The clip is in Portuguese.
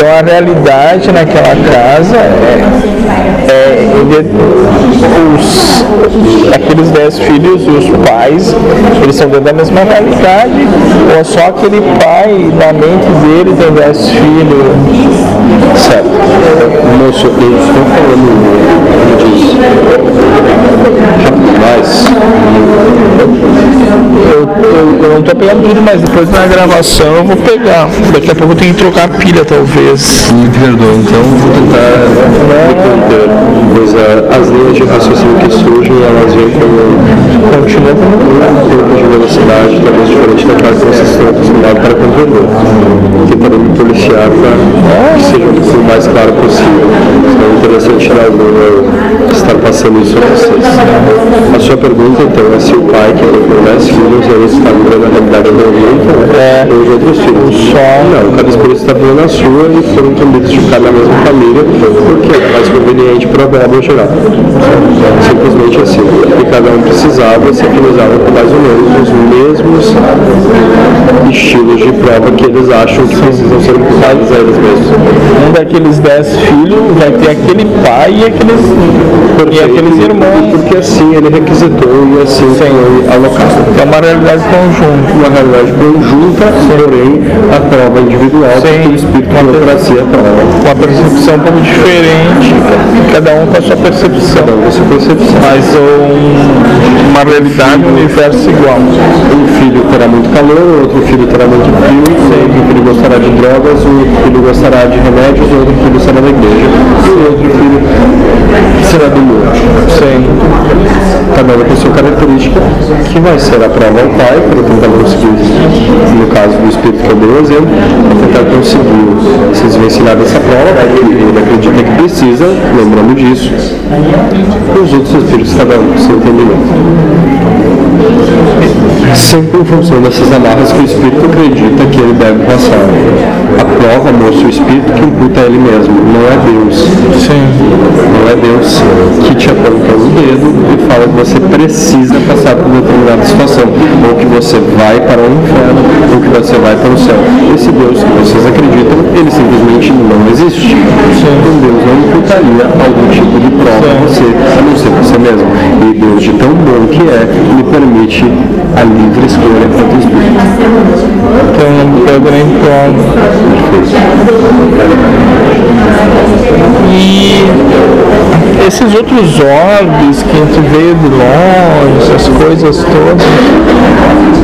Então a realidade naquela casa é, é os, aqueles dez filhos os pais, eles são dentro da mesma realidade, ou é só aquele pai, na mente dele tem dez filhos. Certo. Moço, eu estou falando pegando tudo, mas depois na gravação eu vou pegar. Daqui a pouco eu tenho que trocar a pilha, talvez. Me perdoa, então vou tentar conter, pois as linhas de raciocínio que surgem, elas vêm como continua com um tempo de velocidade, talvez diferente daquela que vocês estão acostumados para compreender. Tentando me policiar para que seja o mais claro possível. Então é interessante tirar algum estar passando isso a vocês. A sua pergunta, então, é se o pai que tem 10 filhos, ele está vivendo a realidade da outra, é, ou de outros filhos. Só. Não, cada espírito está vivendo a sua e foram incumbidos de ficar na mesma família, porque é mais conveniente para a obra geral. Simplesmente assim. E cada um precisava se afinizava com mais ou menos os mesmos de prova que eles acham que precisam ser a eles mesmos. Um daqueles 10 filhos vai ter aquele pai e aqueles, e aqueles irmãos. Porque assim ele requisitou e assim Sim. foi alocado. É uma realidade conjunta. Uma realidade conjunta, porém a prova individual, Sim. o espírito uma democracia prova. Uma percepção um pouco diferente, cada um com a sua percepção. Cada um com a sua percepção. Mas um, uma realidade, um universo igual. Um filho terá muito calor, outro filho terá muito frio, outro filho gostará de drogas, o outro filho gostará de remédios, o outro filho será da igreja, o outro filho será do mundo. Sim. Cada um com sua característica, que vai ser a prova ao pai, para tentar conseguir, no caso do espírito que eu o exemplo, para tentar conseguir se desvencilhar dessa prova, que ele acredita que precisa, lembrando disso, e os outros cada um com seu entendimento sempre em função dessas amarras que o espírito acredita que ele deve passar. A prova mostra o espírito que imputa a ele mesmo, não é Deus. Sim. Não é Deus que te aponta o dedo e fala que você precisa passar por determinada situação, ou que você vai para o inferno, ou que você vai para o céu. Esse Deus que vocês acreditam, ele simplesmente não existe. Então Deus não imputaria algum tipo de prova a você, a não ser você mesmo. E Deus, de tão bom que é, lhe permite a livre escolha quanto espírito. Então não pega nem prova. E esses outros orbes que a gente vê de longe, essas coisas todas,